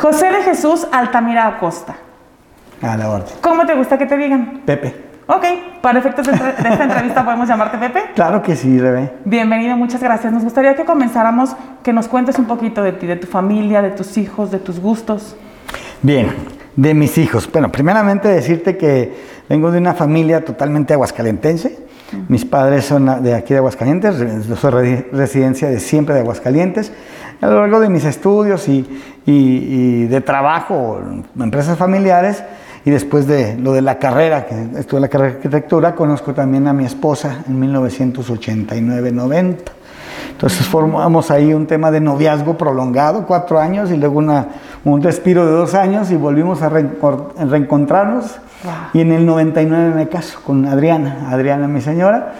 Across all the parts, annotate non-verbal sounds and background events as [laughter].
José de Jesús Altamira Acosta. A la orden. ¿Cómo te gusta que te digan? Pepe. Ok, para efectos de, esta- de esta entrevista podemos llamarte Pepe. Claro que sí, Rebe. Bienvenido, muchas gracias. Nos gustaría que comenzáramos, que nos cuentes un poquito de ti, de tu familia, de tus hijos, de tus gustos. Bien, de mis hijos. Bueno, primeramente decirte que vengo de una familia totalmente aguascalentense. Mis padres son de aquí de Aguascalientes, soy re- residencia de siempre de Aguascalientes. A lo largo de mis estudios y, y- y de trabajo en empresas familiares y después de lo de la carrera, que estuve en la carrera de arquitectura, conozco también a mi esposa en 1989-90. Entonces formamos ahí un tema de noviazgo prolongado, cuatro años, y luego una, un respiro de dos años y volvimos a reencontrarnos. Wow. Y en el 99 me caso con Adriana, Adriana mi señora,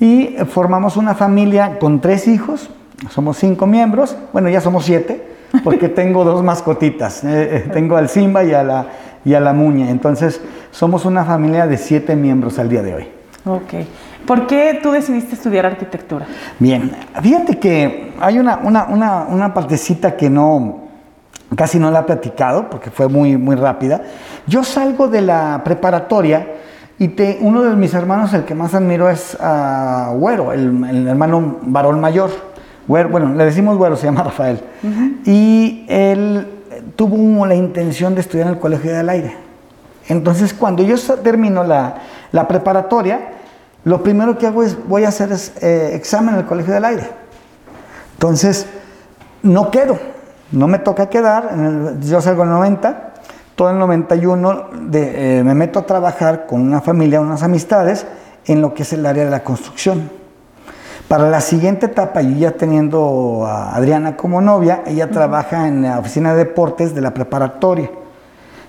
y formamos una familia con tres hijos, somos cinco miembros, bueno ya somos siete, porque [laughs] tengo dos mascotitas, eh, eh, tengo al Simba y a, la, y a la Muña, entonces somos una familia de siete miembros al día de hoy. Ok. ¿Por qué tú decidiste estudiar arquitectura? Bien, fíjate que hay una, una, una, una partecita que no, casi no la he platicado porque fue muy, muy rápida. Yo salgo de la preparatoria y te, uno de mis hermanos, el que más admiro es a Güero, el, el hermano varón mayor. Güero, bueno, le decimos Güero, se llama [laughs] Rafael. Y él tuvo la intención de estudiar en el Colegio del Aire. Entonces, cuando yo termino la, la preparatoria, lo primero que hago es, voy a hacer es, eh, examen en el Colegio del Aire. Entonces, no quedo, no me toca quedar, en el- yo salgo en el 90, todo el 91 de, eh, me meto a trabajar con una familia, unas amistades, en lo que es el área de la construcción. Para la siguiente etapa, yo ya teniendo a Adriana como novia, ella trabaja en la oficina de deportes de la preparatoria,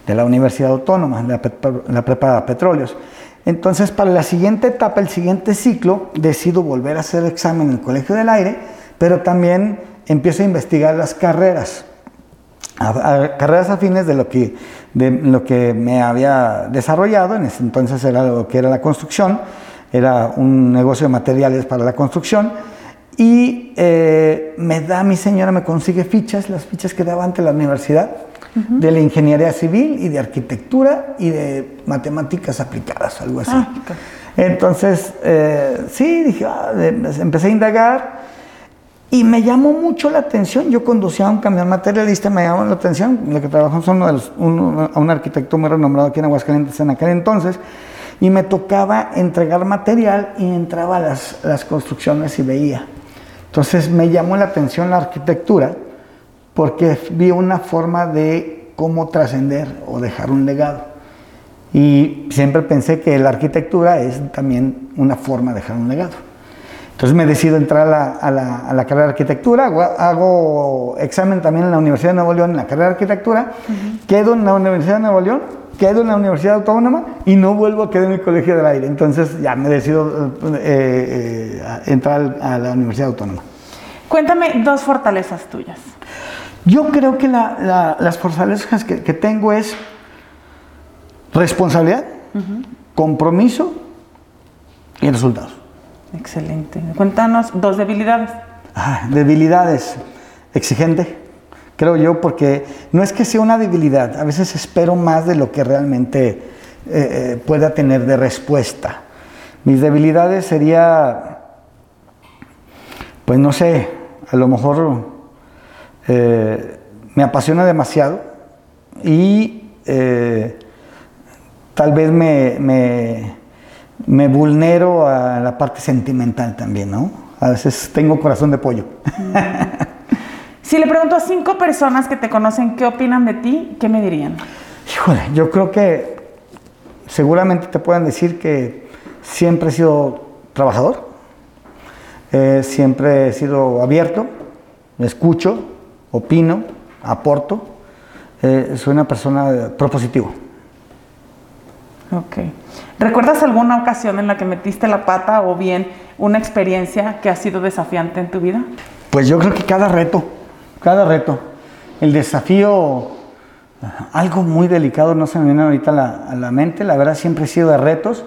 de la Universidad Autónoma, la, la prepa petróleos. Entonces, para la siguiente etapa, el siguiente ciclo, decido volver a hacer examen en el Colegio del Aire, pero también empiezo a investigar las carreras, a- a- carreras afines de lo que de lo que me había desarrollado en ese entonces era lo que era la construcción era un negocio de materiales para la construcción y eh, me da mi señora me consigue fichas las fichas que daba ante la universidad de la ingeniería civil y de arquitectura y de matemáticas aplicadas algo así. Ah, entonces eh, sí dije ah, de- empecé a indagar y me llamó mucho la atención, yo conducía un camión materialista, me llamó la atención, lo que trabajamos uno de los- uno- a un arquitecto muy renombrado aquí en Aguascalientes en aquel entonces, y me tocaba entregar material y entraba a las, las construcciones y veía. Entonces me llamó la atención la arquitectura porque vi una forma de cómo trascender o dejar un legado. Y siempre pensé que la arquitectura es también una forma de dejar un legado. Entonces me decido entrar a la, a la- a la carrera de arquitectura, hago, hago examen también en la Universidad de Nuevo León en la carrera de arquitectura, quedo en la Universidad de Nuevo León, quedo en la Universidad Autónoma y no vuelvo a quedar en el Colegio del Aire. Entonces ya me decido eh, eh, entrar a la Universidad Autónoma. Cuéntame dos fortalezas tuyas. Yo creo que la- la- las fortalezas que, que tengo es responsabilidad, compromiso y resultados. Excelente. Cuéntanos dos debilidades. Ah, debilidades. Exigente, creo yo, porque no es que sea una debilidad, a veces espero más de lo que realmente eh, eh, pueda tener de respuesta. Mis debilidades sería, pues no sé, a lo mejor eh, me apasiona demasiado y tal vez me, me vulnero a la parte sentimental también, ¿no? A veces tengo corazón de pollo. [laughs] Si le pregunto a cinco personas que te conocen qué opinan de ti, ¿qué me dirían? Híjole, yo creo que seguramente te pueden decir que siempre he sido trabajador, eh, siempre he sido abierto, escucho, opino, aporto, eh, soy una persona propositiva. Ok. ¿Recuerdas alguna ocasión en la que metiste la pata o bien una experiencia que ha sido desafiante en tu vida? Pues yo creo que cada reto, cada reto, el desafío, algo muy delicado, no se me viene ahorita a la, la mente, la verdad siempre he sido de retos.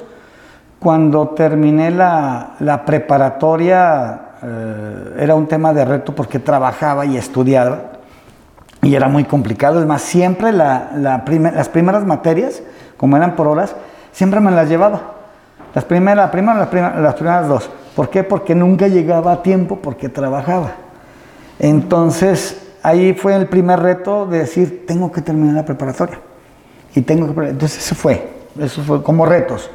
Cuando terminé la, la preparatoria eh, era un tema de reto porque trabajaba y estudiaba. y era muy complicado. Es más, siempre la, las primeras materias, como eran por horas, siempre me las llevaba. Las primeras, primera, las, primeras, las primeras dos. ¿Por qué? Porque nunca llegaba a tiempo, porque trabajaba. Entonces, ahí fue el primer reto de decir, tengo que terminar la preparatoria. Y tengo que... Entonces, eso fue. Eso fue como retos.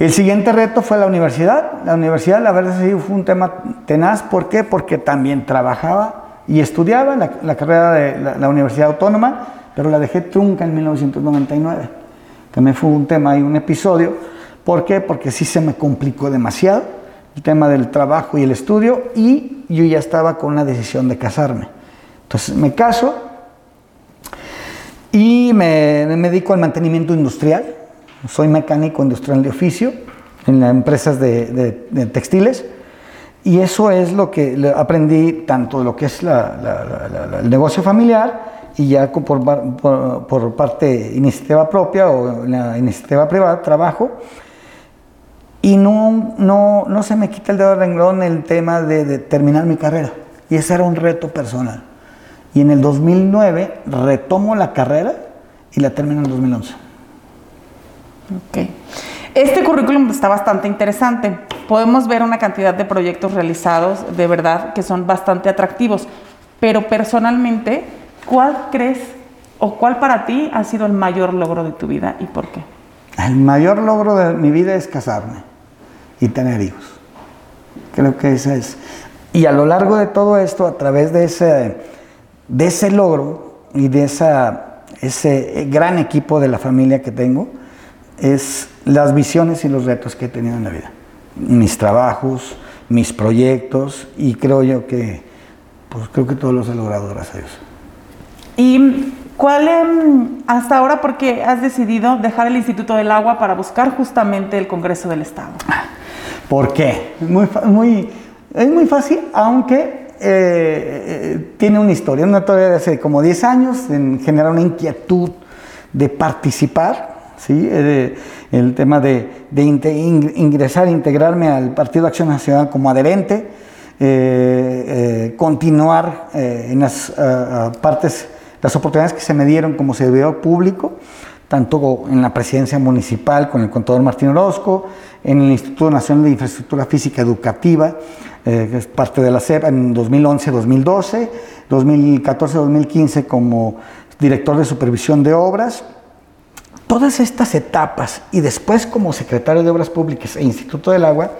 El siguiente reto fue la universidad. La universidad, la verdad, sí fue un tema tenaz. ¿Por qué? Porque también trabajaba y estudiaba la, carrera de la, Universidad Autónoma, pero la dejé trunca en 1999. También fue un tema y un episodio. ¿Por qué? Porque sí se me complicó demasiado el tema del trabajo y el estudio y yo ya estaba con la decisión de casarme. Entonces me caso y me, me dedico al mantenimiento industrial. Soy mecánico industrial de oficio en las empresas de, de textiles. Y eso es lo que aprendí tanto de lo que es el negocio familiar y ya por, por, por, parte iniciativa propia o la iniciativa privada, trabajo. Y no, no, no se me quita el dedo de renglón el tema de, terminar mi carrera. Y ese era un reto personal. Y en el 2009 retomo la carrera y la termino en el 2011. Ok. Este currículum está bastante interesante. Podemos ver una cantidad de proyectos realizados de verdad que son bastante atractivos, pero personalmente, ¿cuál crees o cuál para ti ha sido el mayor logro de tu vida y por qué? El mayor logro de mi vida es casarme y tener hijos. Creo que ese es. Y a lo largo de todo esto, a través de ese, de ese logro y de esa, ese gran equipo de la familia que tengo, es las visiones y los retos que he tenido en la vida. Mis trabajos, mis proyectos y creo yo que, pues creo que todos los he logrado, gracias a Dios. ¿Y cuál, em, hasta ahora, por qué has decidido dejar el Instituto del Agua para buscar justamente el Congreso del Estado? ¿Por qué? Es muy fácil, aunque eh, eh, tiene una historia, una historia de hace como 10 años, en generar una inquietud de participar ¿sí? Eh, el tema de, ingresar, integrarme al Partido Acción Nacional como adherente, continuar en las partes, las oportunidades que se me dieron como servidor público, tanto en la presidencia municipal con el contador Martín Orozco, en el Instituto Nacional de Infraestructura Física Educativa, que es parte de la SEP en 2011-2012, 2014-2015 como director de supervisión de obras, todas estas etapas y después como secretario de Obras Públicas e Instituto del Agua,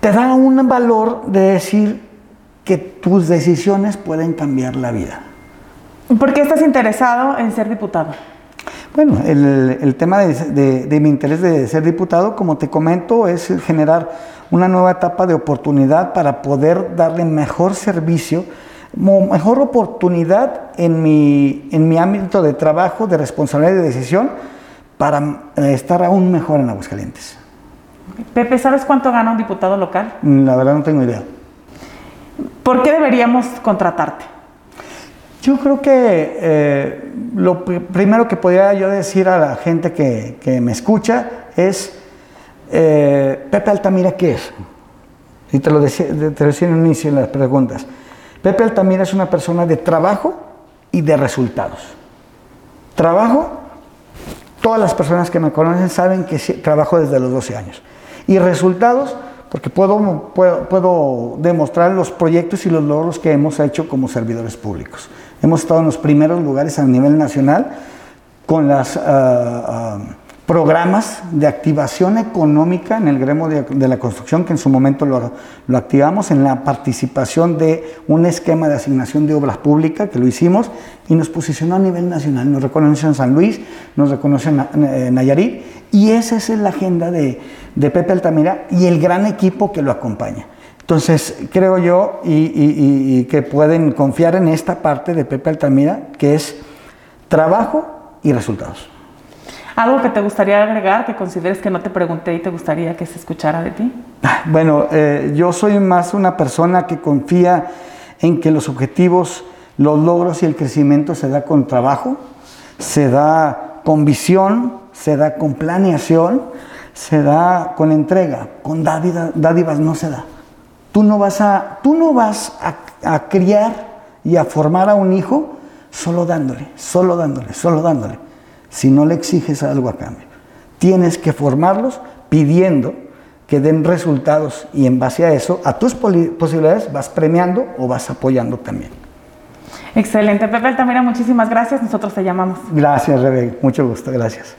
te da un valor de decir que tus decisiones pueden cambiar la vida. ¿Por qué estás interesado en ser diputado? Bueno, el, tema de, de, mi interés de ser diputado, como te comento, es generar una nueva etapa de oportunidad para poder darle mejor servicio mejor oportunidad en mi, en mi ámbito de trabajo, de responsabilidad y de decisión para eh, estar aún mejor en Aguascalientes. Pepe, ¿sabes cuánto gana un diputado local? La verdad no tengo idea. ¿Por qué deberíamos contratarte? Yo creo que eh, lo primero que podría yo decir a la gente que, me escucha es, eh, Pepe Altamira, ¿qué es? Y te lo decía, te lo decía en el inicio en las preguntas. Pepe Altamira es una persona de trabajo y de resultados. Trabajo, todas las personas que me conocen saben que trabajo desde los 12 años. Y resultados, porque puedo, puedo, demostrar los proyectos y los logros que hemos hecho como servidores públicos. Hemos estado en los primeros lugares a nivel nacional con las... Ah, ah, programas de activación económica en el gremio de, la construcción, que en su momento lo, activamos, en la participación de un esquema de asignación de obras públicas, que lo hicimos, y nos posicionó a nivel nacional. Nos reconoció en San Luis, nos reconoce en Nayarit, y esa es la agenda de, Pepe Altamira y el gran equipo que lo acompaña. Entonces, creo yo y que pueden confiar en esta parte de Pepe Altamira, que es trabajo y resultados. ¿Algo que te gustaría agregar, que consideres que no te pregunté y te gustaría que se escuchara de ti? Bueno, eh, yo soy más una persona que confía en que los objetivos, los logros y el crecimiento se da con trabajo, se da con visión, se da con planeación, se da con entrega, con dádivas, no se da. Tú no vas a, tú no vas a, a criar y a formar a un hijo solo dándole, solo dándole, solo dándole. Si no le exiges algo a cambio. Tienes que formarlos pidiendo que den resultados y en base a eso, a tus posibilidades, vas premiando o vas apoyando también. Excelente. Pepe Altamira, muchísimas gracias. Nosotros te llamamos. Gracias, Rebe. Mucho gusto. Gracias.